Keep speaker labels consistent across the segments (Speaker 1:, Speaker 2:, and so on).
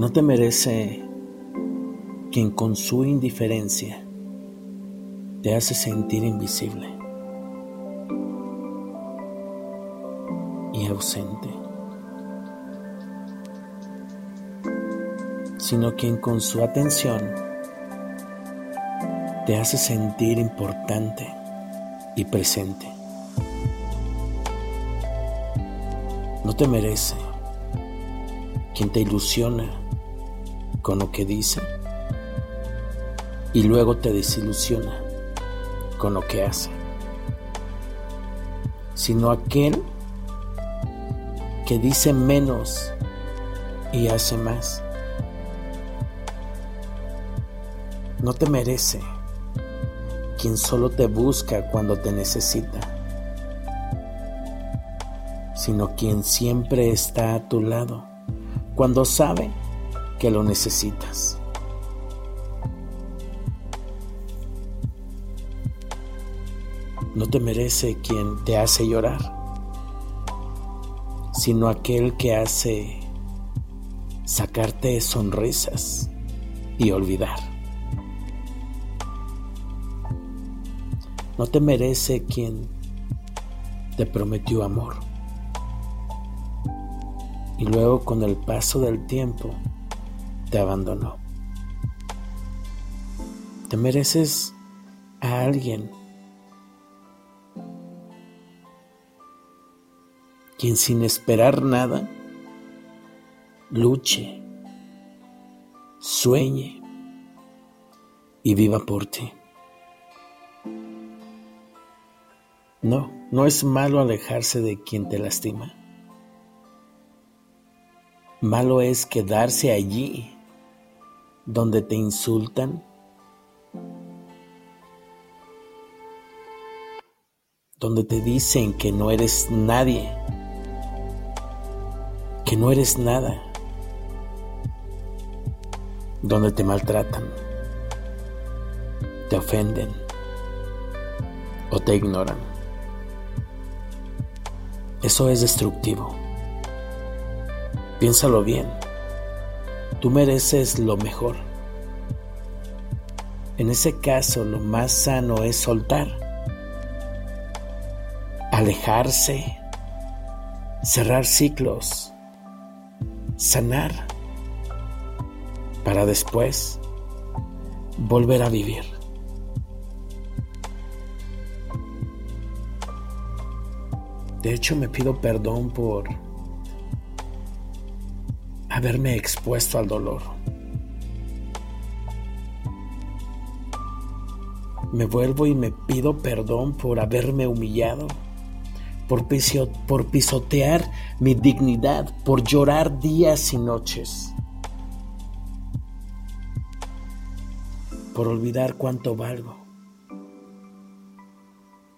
Speaker 1: No te merece quien con su indiferencia te hace sentir invisible y ausente, sino quien con su atención te hace sentir importante y presente. No te merece quien te ilusiona con lo que dice y luego te desilusiona con lo que hace, sino aquel que dice menos y hace más. No te merece quien solo te busca cuando te necesita, sino quien siempre está a tu lado cuando sabe que lo necesitas. No te merece quien te hace llorar, sino aquel que hace sacarte sonrisas y olvidar. No te merece quien te prometió amor. Y luego con el paso del tiempo te abandonó. Te mereces a alguien quien sin esperar nada luche, sueñe y viva por ti. No, no es malo alejarse de quien te lastima. Malo es quedarse allí donde te insultan, donde te dicen que no eres nadie, que no eres nada, donde te maltratan, te ofenden o te ignoran. Eso es destructivo. Piénsalo bien. Tú mereces lo mejor. En ese caso, lo más sano es soltar, alejarse, cerrar ciclos, sanar, para después volver a vivir. De hecho, me pido perdón por haberme expuesto al dolor. Me vuelvo y me pido perdón por haberme humillado, por, pisotear mi dignidad, por llorar días y noches, por olvidar cuánto valgo,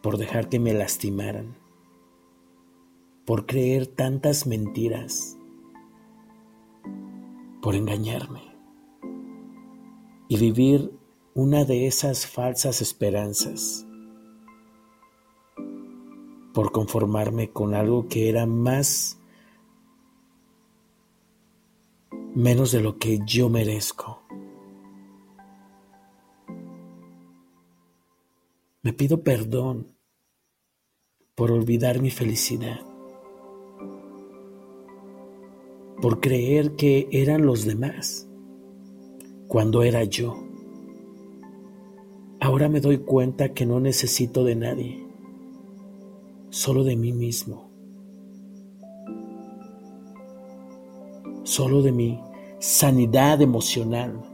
Speaker 1: por dejar que me lastimaran por creer tantas mentiras, por engañarme y vivir una de esas falsas esperanzas, por conformarme con algo que era más menos de lo que yo merezco. Me pido perdón por olvidar mi felicidad. Por creer que eran los demás, cuando era yo. Ahora me doy cuenta que no necesito de nadie, solo de mí mismo, solo de mi sanidad emocional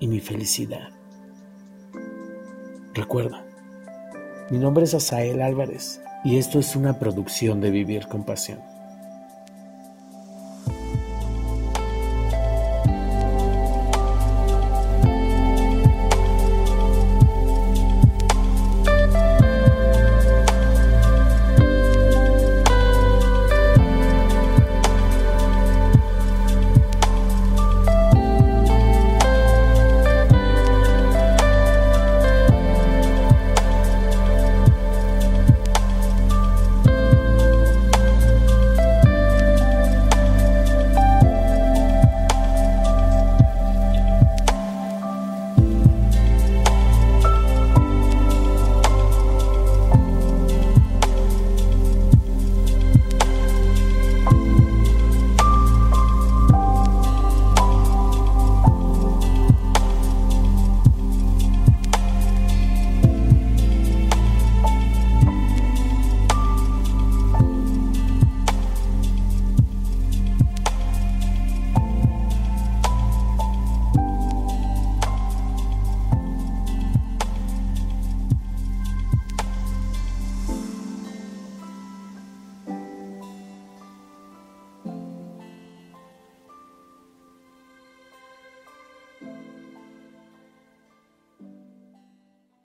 Speaker 1: y mi felicidad. Recuerda, mi nombre es Asael Álvarez y esto es una producción de Vivir con Pasión.